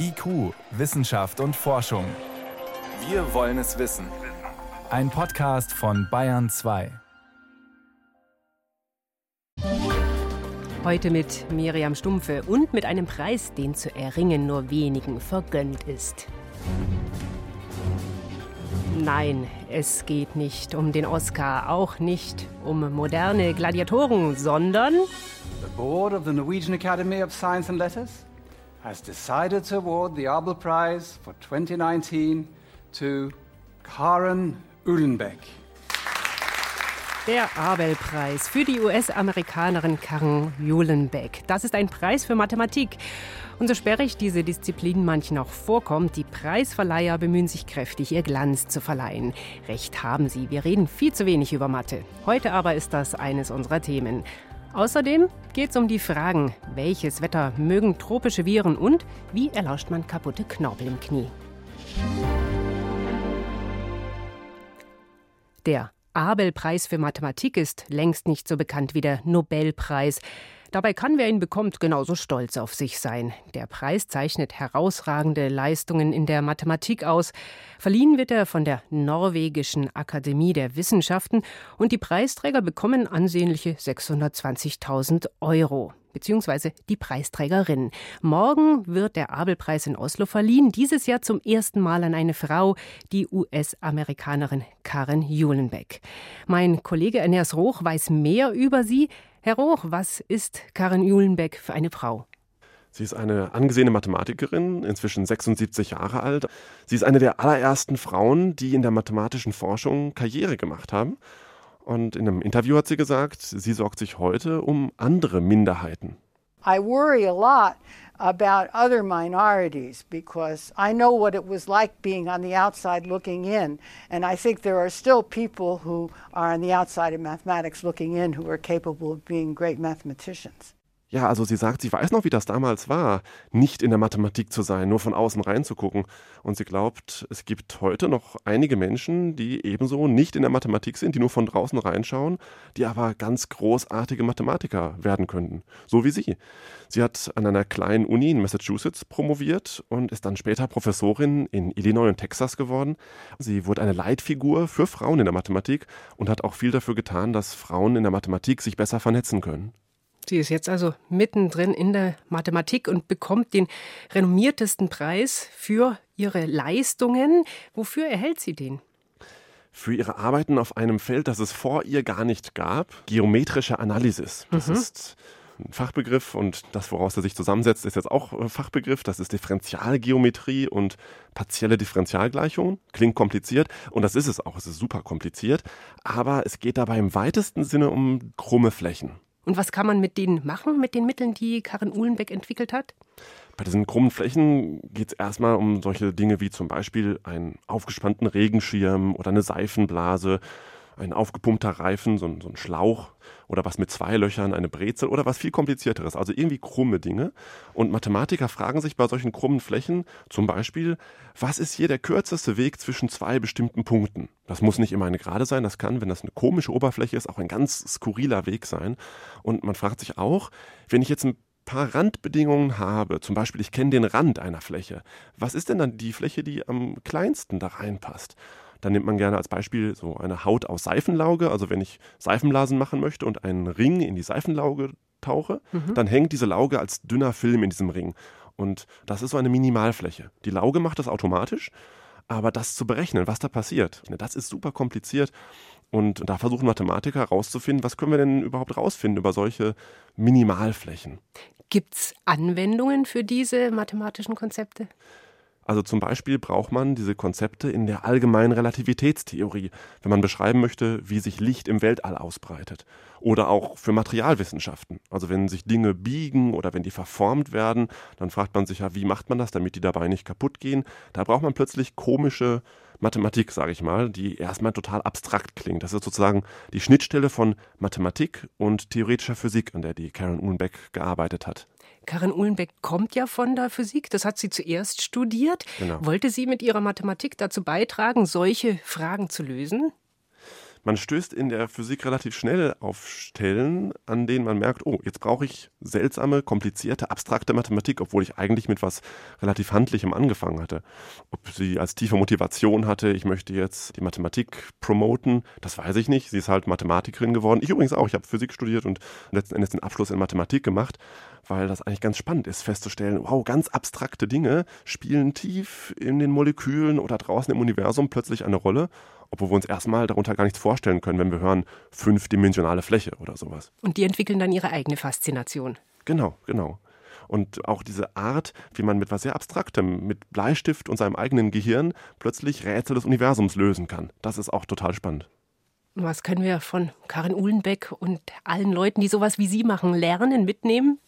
IQ, Wissenschaft und Forschung. Wir wollen es wissen. Ein Podcast von Bayern 2. Heute mit Miriam Stumpfe und mit einem Preis, den zu erringen nur wenigen vergönnt ist. Nein, es geht nicht um den Oscar, auch nicht um moderne Gladiatoren, sondern The board of the Norwegian Academy of Science and Letters has decided to award the Abel Prize for 2019 to Karen Uhlenbeck. Der Abel-Preis für die US-Amerikanerin Karen Uhlenbeck. Das ist ein Preis für Mathematik. Und so sperrig diese Disziplin manchen auch vorkommt, die Preisverleiher bemühen sich kräftig, ihr Glanz zu verleihen. Recht haben sie, wir reden viel zu wenig über Mathe. Heute aber ist das eines unserer Themen. Außerdem geht es um die Fragen, welches Wetter mögen tropische Viren und wie erlauscht man kaputte Knorpel im Knie. Der Abel-Preis für Mathematik ist längst nicht so bekannt wie der Nobelpreis. Dabei kann, wer ihn bekommt, genauso stolz auf sich sein. Der Preis zeichnet herausragende Leistungen in der Mathematik aus. Verliehen wird er von der Norwegischen Akademie der Wissenschaften und die Preisträger bekommen ansehnliche 620.000 Euro beziehungsweise die Preisträgerin. Morgen wird der Abelpreis in Oslo verliehen, dieses Jahr zum ersten Mal an eine Frau, die US-Amerikanerin Karen Julenbeck. Mein Kollege Ernest Roch weiß mehr über sie. Herr Roch, was ist Karin Julenbeck für eine Frau? Sie ist eine angesehene Mathematikerin, inzwischen 76 Jahre alt. Sie ist eine der allerersten Frauen, die in der mathematischen Forschung Karriere gemacht haben. Und in einem Interview hat sie gesagt, sie sorgt sich heute um andere Minderheiten. I worry a lot about other minorities because I know what it was like being on the outside looking in. And I think there are still people who are on the outside of mathematics looking in who are capable of being great mathematicians. Ja, also sie sagt, sie weiß noch, wie das damals war, nicht in der Mathematik zu sein, nur von außen reinzugucken. Und sie glaubt, es gibt heute noch einige Menschen, die ebenso nicht in der Mathematik sind, die nur von draußen reinschauen, die aber ganz großartige Mathematiker werden könnten. So wie sie. Sie hat an einer kleinen Uni in Massachusetts promoviert und ist dann später Professorin in Illinois und Texas geworden. Sie wurde eine Leitfigur für Frauen in der Mathematik und hat auch viel dafür getan, dass Frauen in der Mathematik sich besser vernetzen können. Sie ist jetzt also mittendrin in der Mathematik und bekommt den renommiertesten Preis für ihre Leistungen. Wofür erhält sie den? Für ihre Arbeiten auf einem Feld, das es vor ihr gar nicht gab, geometrische Analysis. Das mhm. ist ein Fachbegriff und das, woraus er sich zusammensetzt, ist jetzt auch ein Fachbegriff. Das ist Differentialgeometrie und partielle Differentialgleichungen. Klingt kompliziert und das ist es auch. Es ist super kompliziert. Aber es geht dabei im weitesten Sinne um krumme Flächen. Und was kann man mit denen machen, mit den Mitteln, die Karin Uhlenbeck entwickelt hat? Bei diesen krummen Flächen geht es erstmal um solche Dinge wie zum Beispiel einen aufgespannten Regenschirm oder eine Seifenblase ein aufgepumpter Reifen, so ein, so ein, Schlauch oder was mit zwei Löchern, eine Brezel oder was viel komplizierteres, also irgendwie krumme Dinge. Und Mathematiker fragen sich bei solchen krummen Flächen zum Beispiel, was ist hier der kürzeste Weg zwischen zwei bestimmten Punkten? Das muss nicht immer eine gerade sein, das kann, wenn das eine komische Oberfläche ist, auch ein ganz skurriler Weg sein. Und man fragt sich auch, wenn ich jetzt ein paar Randbedingungen habe, zum Beispiel ich kenne den Rand einer Fläche, was ist denn dann die Fläche, die am kleinsten da reinpasst? Dann nimmt man gerne als Beispiel so eine Haut aus Seifenlauge. Also wenn ich Seifenblasen machen möchte und einen Ring in die Seifenlauge tauche, mhm. dann hängt diese Lauge als dünner Film in diesem Ring. Und das ist so eine Minimalfläche. Die Lauge macht das automatisch, aber das zu berechnen, was da passiert, das ist super kompliziert. Und da versuchen Mathematiker herauszufinden, was können wir denn überhaupt rausfinden über solche Minimalflächen. Gibt es Anwendungen für diese mathematischen Konzepte? Also zum Beispiel braucht man diese Konzepte in der allgemeinen Relativitätstheorie, wenn man beschreiben möchte, wie sich Licht im Weltall ausbreitet. Oder auch für Materialwissenschaften. Also wenn sich Dinge biegen oder wenn die verformt werden, dann fragt man sich ja, wie macht man das, damit die dabei nicht kaputt gehen. Da braucht man plötzlich komische Mathematik, sage ich mal, die erstmal total abstrakt klingt. Das ist sozusagen die Schnittstelle von Mathematik und theoretischer Physik, an der die Karen Uhlenbeck gearbeitet hat. Karin Uhlenbeck kommt ja von der Physik, das hat sie zuerst studiert. Genau. Wollte sie mit ihrer Mathematik dazu beitragen, solche Fragen zu lösen? Man stößt in der Physik relativ schnell auf Stellen, an denen man merkt, oh, jetzt brauche ich seltsame, komplizierte, abstrakte Mathematik, obwohl ich eigentlich mit was relativ Handlichem angefangen hatte. Ob sie als tiefe Motivation hatte, ich möchte jetzt die Mathematik promoten, das weiß ich nicht. Sie ist halt Mathematikerin geworden. Ich übrigens auch. Ich habe Physik studiert und letzten Endes den Abschluss in Mathematik gemacht, weil das eigentlich ganz spannend ist, festzustellen, wow, ganz abstrakte Dinge spielen tief in den Molekülen oder draußen im Universum plötzlich eine Rolle obwohl wir uns erstmal darunter gar nichts vorstellen können, wenn wir hören fünfdimensionale Fläche oder sowas. Und die entwickeln dann ihre eigene Faszination. Genau, genau. Und auch diese Art, wie man mit was sehr Abstraktem, mit Bleistift und seinem eigenen Gehirn plötzlich Rätsel des Universums lösen kann. Das ist auch total spannend. Was können wir von Karin Uhlenbeck und allen Leuten, die sowas wie Sie machen, lernen, mitnehmen?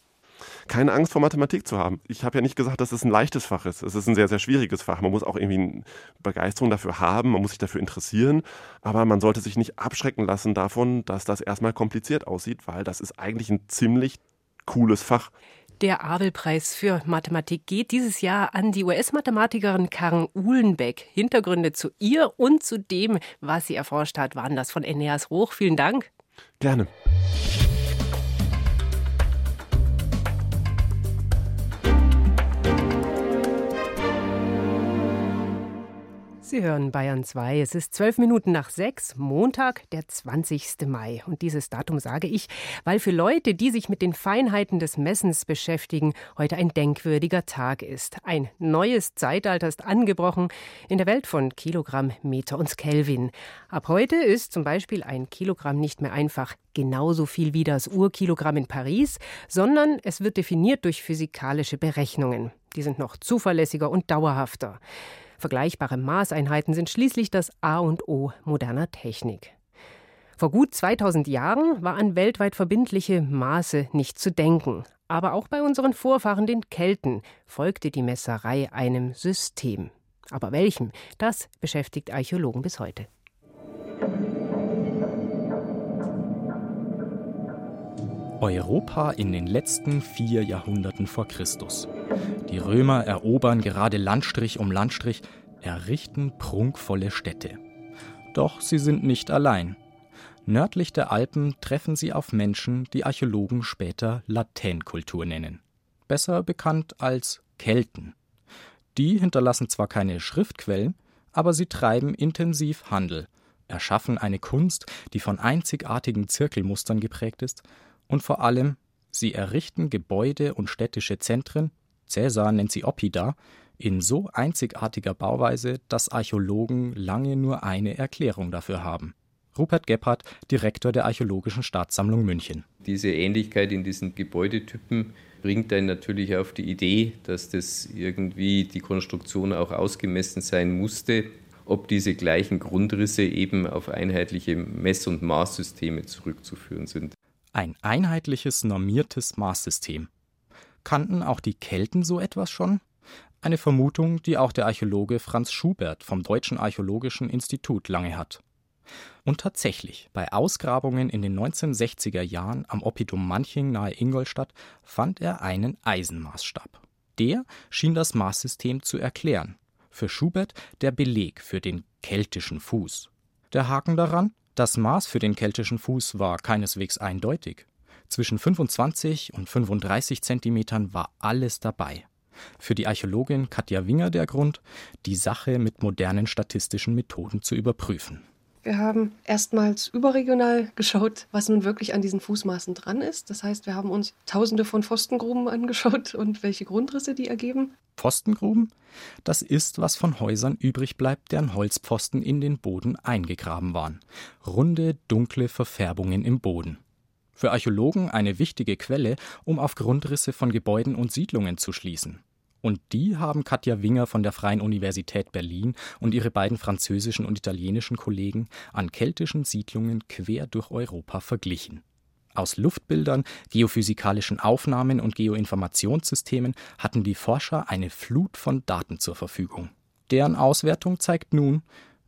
Keine Angst vor Mathematik zu haben. Ich habe ja nicht gesagt, dass es ein leichtes Fach ist. Es ist ein sehr, sehr schwieriges Fach. Man muss auch irgendwie eine Begeisterung dafür haben, man muss sich dafür interessieren, aber man sollte sich nicht abschrecken lassen davon, dass das erstmal kompliziert aussieht, weil das ist eigentlich ein ziemlich cooles Fach. Der Abelpreis für Mathematik geht dieses Jahr an die US-Mathematikerin Karen Uhlenbeck. Hintergründe zu ihr und zu dem, was sie erforscht hat, waren das von Eneas Roch. Vielen Dank. Gerne. Sie hören Bayern 2. Es ist zwölf Minuten nach sechs, Montag, der 20. Mai. Und dieses Datum sage ich, weil für Leute, die sich mit den Feinheiten des Messens beschäftigen, heute ein denkwürdiger Tag ist. Ein neues Zeitalter ist angebrochen in der Welt von Kilogramm, Meter und Kelvin. Ab heute ist zum Beispiel ein Kilogramm nicht mehr einfach genauso viel wie das Urkilogramm in Paris, sondern es wird definiert durch physikalische Berechnungen. Die sind noch zuverlässiger und dauerhafter. Vergleichbare Maßeinheiten sind schließlich das A und O moderner Technik. Vor gut 2000 Jahren war an weltweit verbindliche Maße nicht zu denken. Aber auch bei unseren Vorfahren, den Kelten, folgte die Messerei einem System. Aber welchem? Das beschäftigt Archäologen bis heute. Europa in den letzten vier Jahrhunderten vor Christus. Die Römer erobern gerade Landstrich um Landstrich, errichten prunkvolle Städte. Doch sie sind nicht allein. Nördlich der Alpen treffen sie auf Menschen, die Archäologen später Latänkultur nennen. Besser bekannt als Kelten. Die hinterlassen zwar keine Schriftquellen, aber sie treiben intensiv Handel, erschaffen eine Kunst, die von einzigartigen Zirkelmustern geprägt ist und vor allem, sie errichten Gebäude und städtische Zentren, Cäsar nennt sie Oppida, in so einzigartiger Bauweise, dass Archäologen lange nur eine Erklärung dafür haben. Rupert Gebhardt, Direktor der Archäologischen Staatssammlung München. Diese Ähnlichkeit in diesen Gebäudetypen bringt einen natürlich auf die Idee, dass das irgendwie die Konstruktion auch ausgemessen sein musste, ob diese gleichen Grundrisse eben auf einheitliche Mess- und Maßsysteme zurückzuführen sind. Ein einheitliches, normiertes Maßsystem. Kannten auch die Kelten so etwas schon? Eine Vermutung, die auch der Archäologe Franz Schubert vom Deutschen Archäologischen Institut lange hat. Und tatsächlich, bei Ausgrabungen in den 1960er Jahren am Oppidum Manching nahe Ingolstadt fand er einen Eisenmaßstab. Der schien das Maßsystem zu erklären. Für Schubert der Beleg für den keltischen Fuß. Der Haken daran? Das Maß für den keltischen Fuß war keineswegs eindeutig. Zwischen 25 und 35 Zentimetern war alles dabei. Für die Archäologin Katja Winger der Grund, die Sache mit modernen statistischen Methoden zu überprüfen. Wir haben erstmals überregional geschaut, was nun wirklich an diesen Fußmaßen dran ist. Das heißt, wir haben uns tausende von Pfostengruben angeschaut und welche Grundrisse die ergeben. Pfostengruben? Das ist, was von Häusern übrig bleibt, deren Holzpfosten in den Boden eingegraben waren. Runde, dunkle Verfärbungen im Boden. Für Archäologen eine wichtige Quelle, um auf Grundrisse von Gebäuden und Siedlungen zu schließen. Und die haben Katja Winger von der Freien Universität Berlin und ihre beiden französischen und italienischen Kollegen an keltischen Siedlungen quer durch Europa verglichen. Aus Luftbildern, geophysikalischen Aufnahmen und Geoinformationssystemen hatten die Forscher eine Flut von Daten zur Verfügung. Deren Auswertung zeigt nun,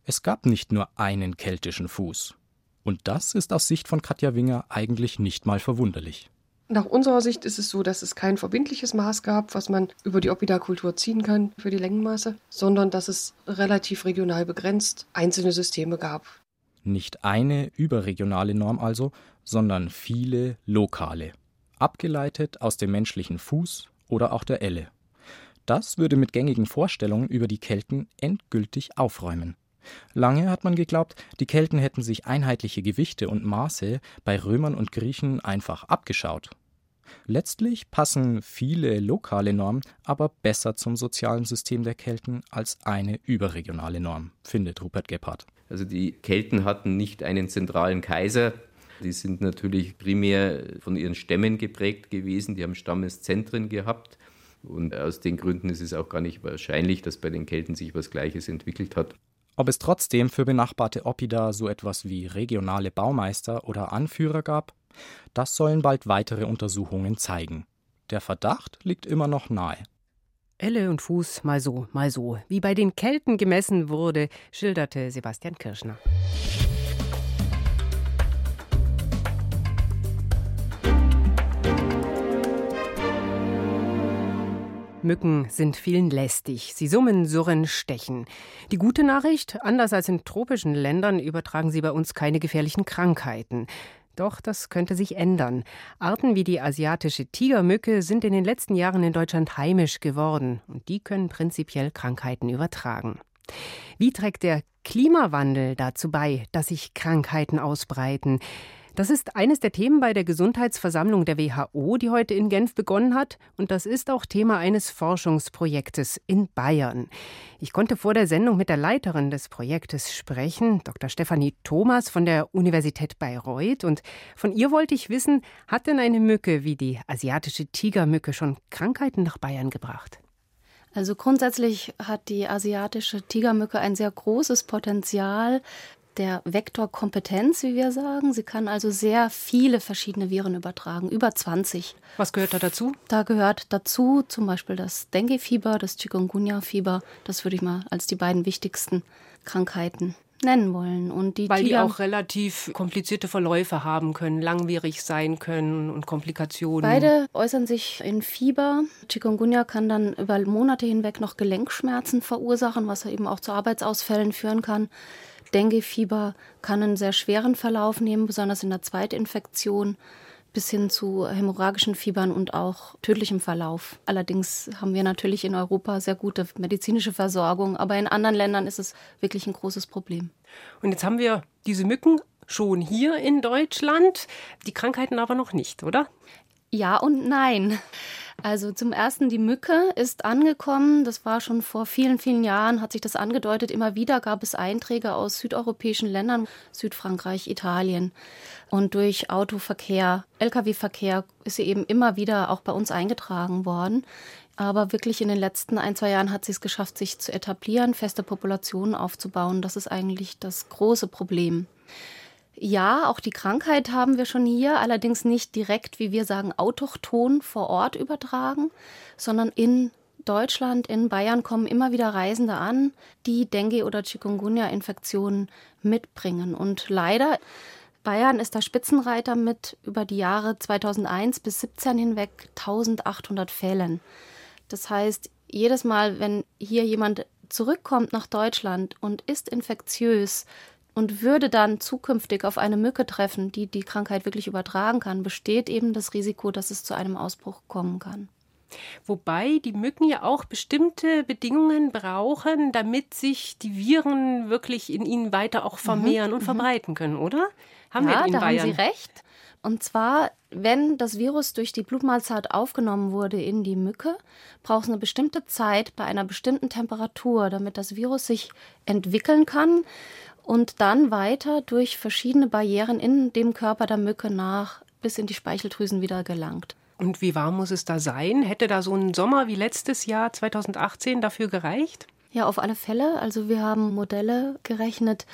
es gab nicht nur einen keltischen Fuß. Und das ist aus Sicht von Katja Winger eigentlich nicht mal verwunderlich. Nach unserer Sicht ist es so, dass es kein verbindliches Maß gab, was man über die Oppida-Kultur ziehen kann für die Längenmaße, sondern dass es relativ regional begrenzt einzelne Systeme gab. Nicht eine überregionale Norm also, sondern viele lokale, abgeleitet aus dem menschlichen Fuß oder auch der Elle. Das würde mit gängigen Vorstellungen über die Kelten endgültig aufräumen. Lange hat man geglaubt, die Kelten hätten sich einheitliche Gewichte und Maße bei Römern und Griechen einfach abgeschaut. Letztlich passen viele lokale Normen aber besser zum sozialen System der Kelten als eine überregionale Norm, findet Rupert Gebhardt. Also die Kelten hatten nicht einen zentralen Kaiser. Die sind natürlich primär von ihren Stämmen geprägt gewesen. Die haben Stammeszentren gehabt. Und aus den Gründen ist es auch gar nicht wahrscheinlich, dass bei den Kelten sich was Gleiches entwickelt hat. Ob es trotzdem für benachbarte Oppida so etwas wie regionale Baumeister oder Anführer gab, das sollen bald weitere Untersuchungen zeigen. Der Verdacht liegt immer noch nahe. Elle und Fuß mal so, mal so, wie bei den Kelten gemessen wurde, schilderte Sebastian Kirschner. Mücken sind vielen lästig. Sie summen, surren, stechen. Die gute Nachricht, anders als in tropischen Ländern übertragen sie bei uns keine gefährlichen Krankheiten. Doch das könnte sich ändern. Arten wie die asiatische Tigermücke sind in den letzten Jahren in Deutschland heimisch geworden und die können prinzipiell Krankheiten übertragen. Wie trägt der Klimawandel dazu bei, dass sich Krankheiten ausbreiten? Das ist eines der Themen bei der Gesundheitsversammlung der WHO, die heute in Genf begonnen hat. Und das ist auch Thema eines Forschungsprojektes in Bayern. Ich konnte vor der Sendung mit der Leiterin des Projektes sprechen, Dr. Stefanie Thomas von der Universität Bayreuth. Und von ihr wollte ich wissen, hat denn eine Mücke wie die asiatische Tigermücke schon Krankheiten nach Bayern gebracht? Also grundsätzlich hat die asiatische Tigermücke ein sehr großes Potenzial, der Vektorkompetenz, wie wir sagen. Sie kann also sehr viele verschiedene Viren übertragen, über 20. Was gehört da dazu? Da gehört dazu zum Beispiel das Dengue-Fieber, das Chikungunya-Fieber. Das würde ich mal als die beiden wichtigsten Krankheiten nennen wollen. Und die Weil die auch relativ komplizierte Verläufe haben können, langwierig sein können und Komplikationen. Beide äußern sich in Fieber. Chikungunya kann dann über Monate hinweg noch Gelenkschmerzen verursachen, was eben auch zu Arbeitsausfällen führen kann. Dengue-Fieber kann einen sehr schweren Verlauf nehmen, besonders in der Zweitinfektion bis hin zu hämorrhagischen Fiebern und auch tödlichem Verlauf. Allerdings haben wir natürlich in Europa sehr gute medizinische Versorgung, aber in anderen Ländern ist es wirklich ein großes Problem. Und jetzt haben wir diese Mücken schon hier in Deutschland, die Krankheiten aber noch nicht, oder? Ja und nein. Also zum ersten, die Mücke ist angekommen. Das war schon vor vielen, vielen Jahren, hat sich das angedeutet. Immer wieder gab es Einträge aus südeuropäischen Ländern, Südfrankreich, Italien. Und durch Autoverkehr, Lkw-Verkehr ist sie eben immer wieder auch bei uns eingetragen worden. Aber wirklich in den letzten ein, zwei Jahren hat sie es geschafft, sich zu etablieren, feste Populationen aufzubauen. Das ist eigentlich das große Problem. Ja, auch die Krankheit haben wir schon hier, allerdings nicht direkt, wie wir sagen, autochton vor Ort übertragen, sondern in Deutschland, in Bayern kommen immer wieder Reisende an, die Dengue- oder Chikungunya-Infektionen mitbringen. Und leider, Bayern ist der Spitzenreiter mit über die Jahre 2001 bis 2017 hinweg 1800 Fällen. Das heißt, jedes Mal, wenn hier jemand zurückkommt nach Deutschland und ist infektiös, und würde dann zukünftig auf eine Mücke treffen, die die Krankheit wirklich übertragen kann, besteht eben das Risiko, dass es zu einem Ausbruch kommen kann. Wobei die Mücken ja auch bestimmte Bedingungen brauchen, damit sich die Viren wirklich in ihnen weiter auch vermehren mhm. und mhm. verbreiten können, oder? Haben ja, wir in da Bayern? haben Sie recht. Und zwar, wenn das Virus durch die Blutmahlzeit aufgenommen wurde in die Mücke, braucht es eine bestimmte Zeit bei einer bestimmten Temperatur, damit das Virus sich entwickeln kann und dann weiter durch verschiedene Barrieren in dem Körper der Mücke nach bis in die Speicheldrüsen wieder gelangt. Und wie warm muss es da sein? Hätte da so ein Sommer wie letztes Jahr 2018 dafür gereicht? Ja, auf alle Fälle. Also wir haben Modelle gerechnet,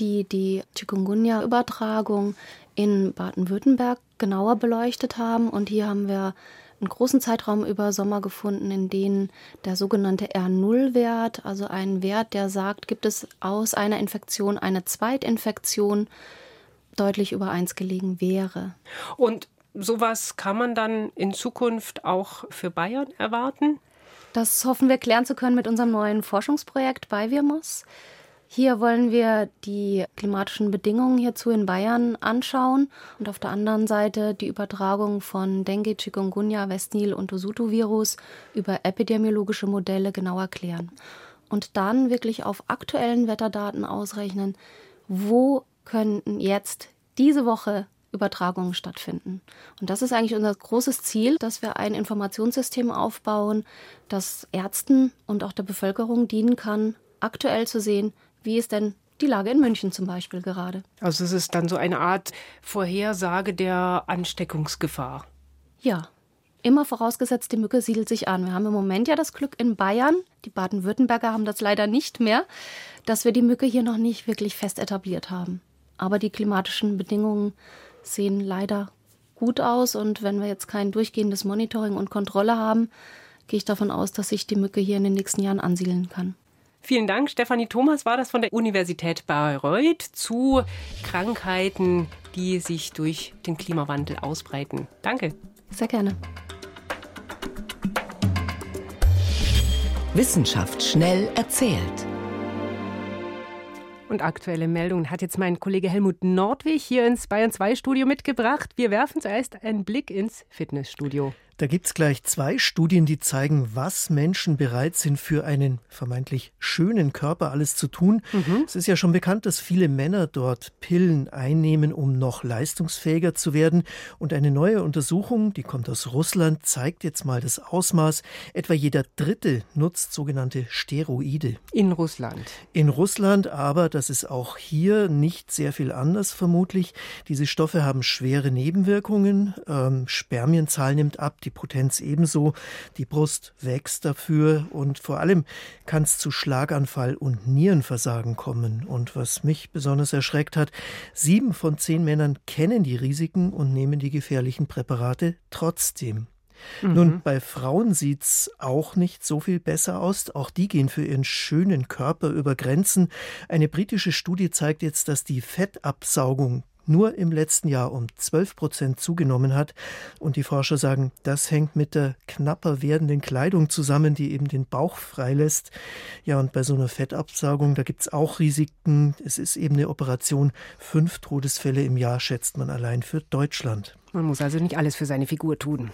die die Chikungunya-Übertragung in Baden-Württemberg genauer beleuchtet haben. Und hier haben wir einen großen Zeitraum über Sommer gefunden, in denen der sogenannte R0-Wert, also ein Wert, der sagt, gibt es aus einer Infektion eine Zweitinfektion, deutlich über 1 gelegen wäre. Und sowas kann man dann in Zukunft auch für Bayern erwarten? Das hoffen wir klären zu können mit unserem neuen Forschungsprojekt bei Virmos. Hier wollen wir die klimatischen Bedingungen hierzu in Bayern anschauen und auf der anderen Seite die Übertragung von Dengue, Chikungunya, Westnil und Osuto-Virus über epidemiologische Modelle genau erklären. Und dann wirklich auf aktuellen Wetterdaten ausrechnen, wo könnten jetzt diese Woche Übertragungen stattfinden. Und das ist eigentlich unser großes Ziel, dass wir ein Informationssystem aufbauen, das Ärzten und auch der Bevölkerung dienen kann, aktuell zu sehen, wie ist denn die Lage in München zum Beispiel gerade? Also es ist dann so eine Art Vorhersage der Ansteckungsgefahr. Ja, immer vorausgesetzt, die Mücke siedelt sich an. Wir haben im Moment ja das Glück in Bayern, die Baden-Württemberger haben das leider nicht mehr, dass wir die Mücke hier noch nicht wirklich fest etabliert haben. Aber die klimatischen Bedingungen sehen leider gut aus und wenn wir jetzt kein durchgehendes Monitoring und Kontrolle haben, gehe ich davon aus, dass sich die Mücke hier in den nächsten Jahren ansiedeln kann. Vielen Dank. Stefanie Thomas war das von der Universität Bayreuth zu Krankheiten, die sich durch den Klimawandel ausbreiten. Danke. Sehr gerne. Wissenschaft schnell erzählt. Und aktuelle Meldungen hat jetzt mein Kollege Helmut Nordwig hier ins Bayern 2 Studio mitgebracht. Wir werfen zuerst einen Blick ins Fitnessstudio. Da gibt es gleich zwei Studien, die zeigen, was Menschen bereit sind, für einen vermeintlich schönen Körper alles zu tun. Mhm. Es ist ja schon bekannt, dass viele Männer dort Pillen einnehmen, um noch leistungsfähiger zu werden. Und eine neue Untersuchung, die kommt aus Russland, zeigt jetzt mal das Ausmaß. Etwa jeder Dritte nutzt sogenannte Steroide. In Russland. In Russland, aber das ist auch hier nicht sehr viel anders vermutlich. Diese Stoffe haben schwere Nebenwirkungen. Ähm, Spermienzahl nimmt ab, die Potenz ebenso. Die Brust wächst dafür und vor allem kann es zu Schlaganfall und Nierenversagen kommen. Und was mich besonders erschreckt hat, sieben von zehn Männern kennen die Risiken und nehmen die gefährlichen Präparate trotzdem. Mhm. Nun, bei Frauen sieht's auch nicht so viel besser aus. Auch die gehen für ihren schönen Körper über Grenzen. Eine britische Studie zeigt jetzt, dass die Fettabsaugung nur im letzten Jahr um 12 Prozent zugenommen hat. Und die Forscher sagen, das hängt mit der knapper werdenden Kleidung zusammen, die eben den Bauch freilässt. Ja, und bei so einer Fettabsaugung, da gibt es auch Risiken. Es ist eben eine Operation. Fünf Todesfälle im Jahr schätzt man allein für Deutschland. Man muss also nicht alles für seine Figur tun.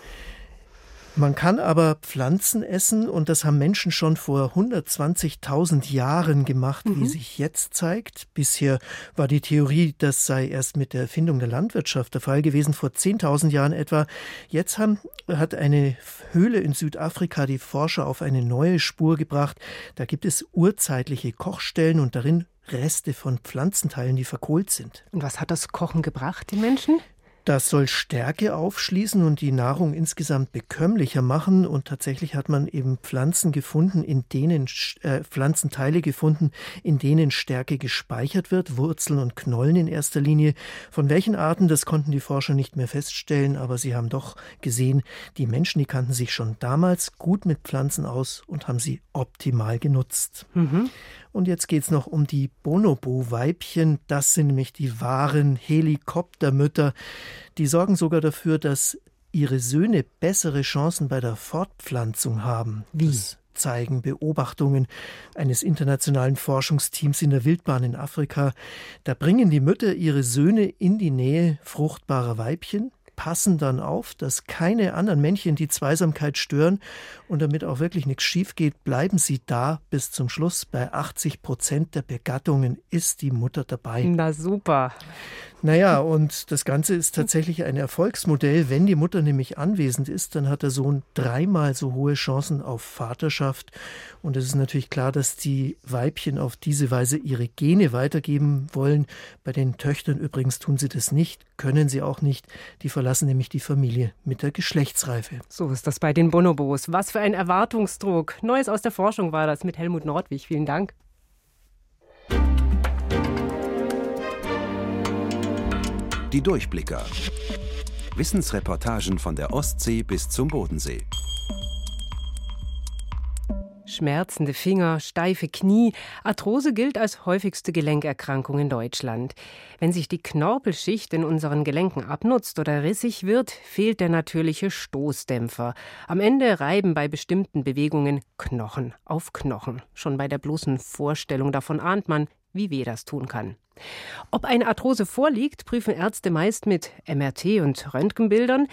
Man kann aber Pflanzen essen und das haben Menschen schon vor 120.000 Jahren gemacht, mhm. wie sich jetzt zeigt. Bisher war die Theorie, das sei erst mit der Erfindung der Landwirtschaft der Fall gewesen, vor 10.000 Jahren etwa. Jetzt haben, hat eine Höhle in Südafrika die Forscher auf eine neue Spur gebracht. Da gibt es urzeitliche Kochstellen und darin Reste von Pflanzenteilen, die verkohlt sind. Und was hat das Kochen gebracht den Menschen? Das soll Stärke aufschließen und die Nahrung insgesamt bekömmlicher machen. Und tatsächlich hat man eben Pflanzen gefunden, in denen äh, Pflanzenteile gefunden, in denen Stärke gespeichert wird, Wurzeln und Knollen in erster Linie. Von welchen Arten, das konnten die Forscher nicht mehr feststellen, aber sie haben doch gesehen, die Menschen, die kannten sich schon damals gut mit Pflanzen aus und haben sie optimal genutzt. Mhm. Und jetzt geht es noch um die Bonobo-Weibchen. Das sind nämlich die wahren Helikoptermütter. Die sorgen sogar dafür, dass ihre Söhne bessere Chancen bei der Fortpflanzung haben. Wie? Das zeigen Beobachtungen eines internationalen Forschungsteams in der Wildbahn in Afrika. Da bringen die Mütter ihre Söhne in die Nähe fruchtbarer Weibchen, passen dann auf, dass keine anderen Männchen die Zweisamkeit stören und damit auch wirklich nichts schief geht, bleiben sie da bis zum Schluss. Bei 80 Prozent der Begattungen ist die Mutter dabei. Na super. Naja, und das Ganze ist tatsächlich ein Erfolgsmodell. Wenn die Mutter nämlich anwesend ist, dann hat der Sohn dreimal so hohe Chancen auf Vaterschaft. Und es ist natürlich klar, dass die Weibchen auf diese Weise ihre Gene weitergeben wollen. Bei den Töchtern übrigens tun sie das nicht, können sie auch nicht. Die verlassen nämlich die Familie mit der Geschlechtsreife. So ist das bei den Bonobos. Was für ein Erwartungsdruck. Neues aus der Forschung war das mit Helmut Nordwig. Vielen Dank. Die Durchblicker. Wissensreportagen von der Ostsee bis zum Bodensee. Schmerzende Finger, steife Knie. Arthrose gilt als häufigste Gelenkerkrankung in Deutschland. Wenn sich die Knorpelschicht in unseren Gelenken abnutzt oder rissig wird, fehlt der natürliche Stoßdämpfer. Am Ende reiben bei bestimmten Bewegungen Knochen auf Knochen. Schon bei der bloßen Vorstellung davon ahnt man, wie weh das tun kann. Ob eine Arthrose vorliegt, prüfen Ärzte meist mit MRT und Röntgenbildern.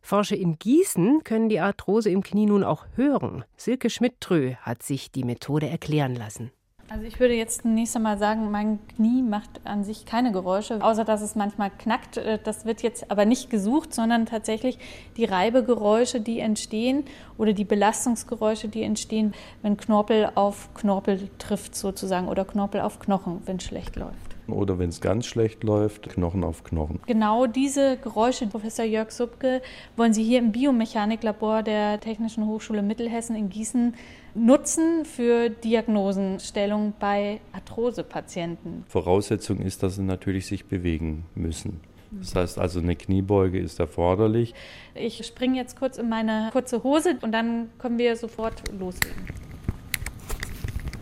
Forscher in Gießen können die Arthrose im Knie nun auch hören. Silke Schmidt-Trö hat sich die Methode erklären lassen. Also ich würde jetzt zunächst einmal sagen, mein Knie macht an sich keine Geräusche, außer dass es manchmal knackt. Äh, das wird jetzt aber nicht gesucht, sondern tatsächlich die Reibegeräusche, die entstehen oder die Belastungsgeräusche, die entstehen, wenn Knorpel auf Knorpel trifft sozusagen oder Knorpel auf Knochen, wenn es schlecht läuft. Oder wenn es ganz schlecht läuft, Knochen auf Knochen. Genau diese Geräusche, Professor Jörg Subke, wollen Sie hier im Biomechaniklabor der Technischen Hochschule Mittelhessen in Gießen nutzen für Diagnosenstellung bei Arthrosepatienten? Voraussetzung ist, dass sie natürlich sich bewegen müssen. Das heißt also, eine Kniebeuge ist erforderlich. Ich springe jetzt kurz in meine kurze Hose und dann können wir sofort loslegen.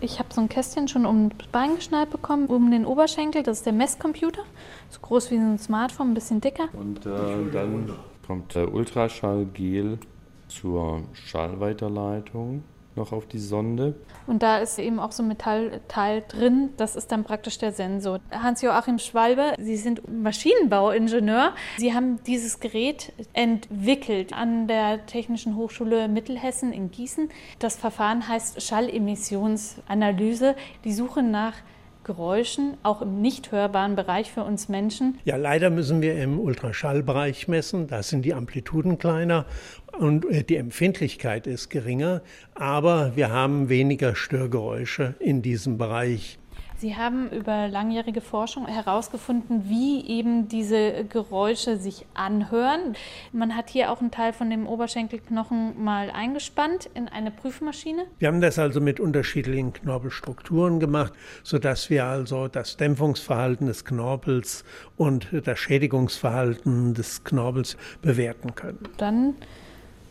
Ich habe so ein Kästchen schon um das Bein geschnallt bekommen, um den Oberschenkel. Das ist der Messcomputer. So groß wie ein Smartphone, ein bisschen dicker. Und äh, dann kommt der Ultraschallgel zur Schallweiterleitung noch auf die Sonde. Und da ist eben auch so ein Metallteil drin. Das ist dann praktisch der Sensor. Hans-Joachim Schwalbe, Sie sind Maschinenbauingenieur. Sie haben dieses Gerät entwickelt an der Technischen Hochschule Mittelhessen in Gießen. Das Verfahren heißt Schallemissionsanalyse. Die Suche nach Geräuschen, auch im nicht hörbaren Bereich für uns Menschen? Ja, leider müssen wir im Ultraschallbereich messen. Da sind die Amplituden kleiner und äh, die Empfindlichkeit ist geringer, aber wir haben weniger Störgeräusche in diesem Bereich. Sie haben über langjährige Forschung herausgefunden, wie eben diese Geräusche sich anhören. Man hat hier auch einen Teil von dem Oberschenkelknochen mal eingespannt in eine Prüfmaschine. Wir haben das also mit unterschiedlichen Knorpelstrukturen gemacht, sodass wir also das Dämpfungsverhalten des Knorpels und das Schädigungsverhalten des Knorpels bewerten können. Dann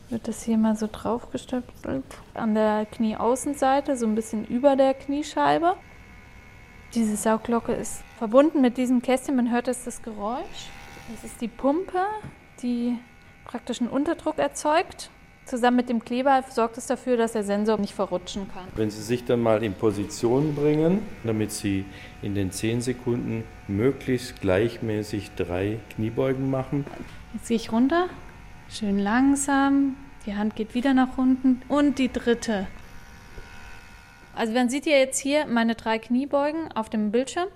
wird das hier mal so draufgestöpselt an der Knieaußenseite, so ein bisschen über der Kniescheibe. Diese Sauglocke ist verbunden mit diesem Kästchen. Man hört jetzt das Geräusch. Das ist die Pumpe, die praktischen Unterdruck erzeugt. Zusammen mit dem Kleber sorgt es dafür, dass der Sensor nicht verrutschen kann. Wenn Sie sich dann mal in Position bringen, damit Sie in den 10 Sekunden möglichst gleichmäßig drei Kniebeugen machen. Jetzt gehe ich runter, schön langsam. Die Hand geht wieder nach unten. Und die dritte. Also man sieht ja jetzt hier meine drei Kniebeugen auf dem Bildschirm.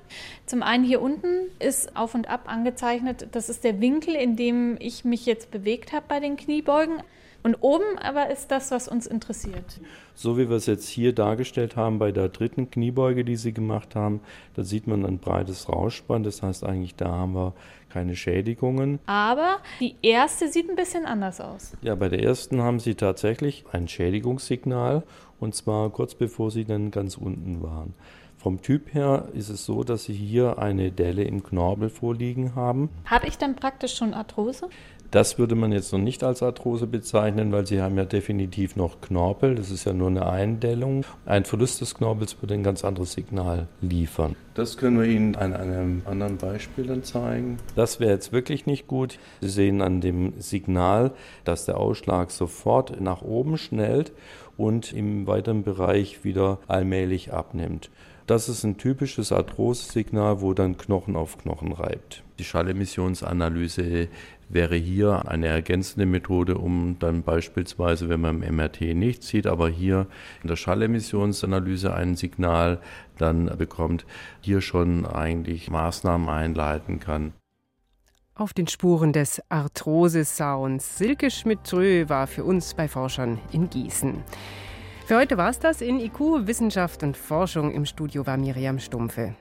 Zum einen hier unten ist auf und ab angezeichnet, das ist der Winkel, in dem ich mich jetzt bewegt habe bei den Kniebeugen. Und oben aber ist das, was uns interessiert. So wie wir es jetzt hier dargestellt haben bei der dritten Kniebeuge, die Sie gemacht haben, da sieht man ein breites Rauschband. Das heißt eigentlich, da haben wir keine Schädigungen. Aber die erste sieht ein bisschen anders aus. Ja, bei der ersten haben Sie tatsächlich ein Schädigungssignal und zwar kurz bevor Sie dann ganz unten waren. Vom Typ her ist es so, dass Sie hier eine Delle im Knorpel vorliegen haben. Habe ich dann praktisch schon Arthrose? Das würde man jetzt noch nicht als Arthrose bezeichnen, weil Sie haben ja definitiv noch Knorpel. Das ist ja nur eine Eindellung. Ein Verlust des Knorpels würde ein ganz anderes Signal liefern. Das können wir Ihnen an einem anderen Beispiel dann zeigen. Das wäre jetzt wirklich nicht gut. Sie sehen an dem Signal, dass der Ausschlag sofort nach oben schnellt und im weiteren Bereich wieder allmählich abnimmt. Das ist ein typisches Arthrose-Signal, wo dann Knochen auf Knochen reibt. Die Schallemissionsanalyse wäre hier eine ergänzende Methode, um dann beispielsweise, wenn man im MRT nichts sieht, aber hier in der Schallemissionsanalyse ein Signal dann bekommt, hier schon eigentlich Maßnahmen einleiten kann. Auf den Spuren des Arthrose-Sounds. Silke Schmidt-Trö war für uns bei Forschern in Gießen. Für heute war es das in IQ Wissenschaft und Forschung. Im Studio war Miriam Stumpfe.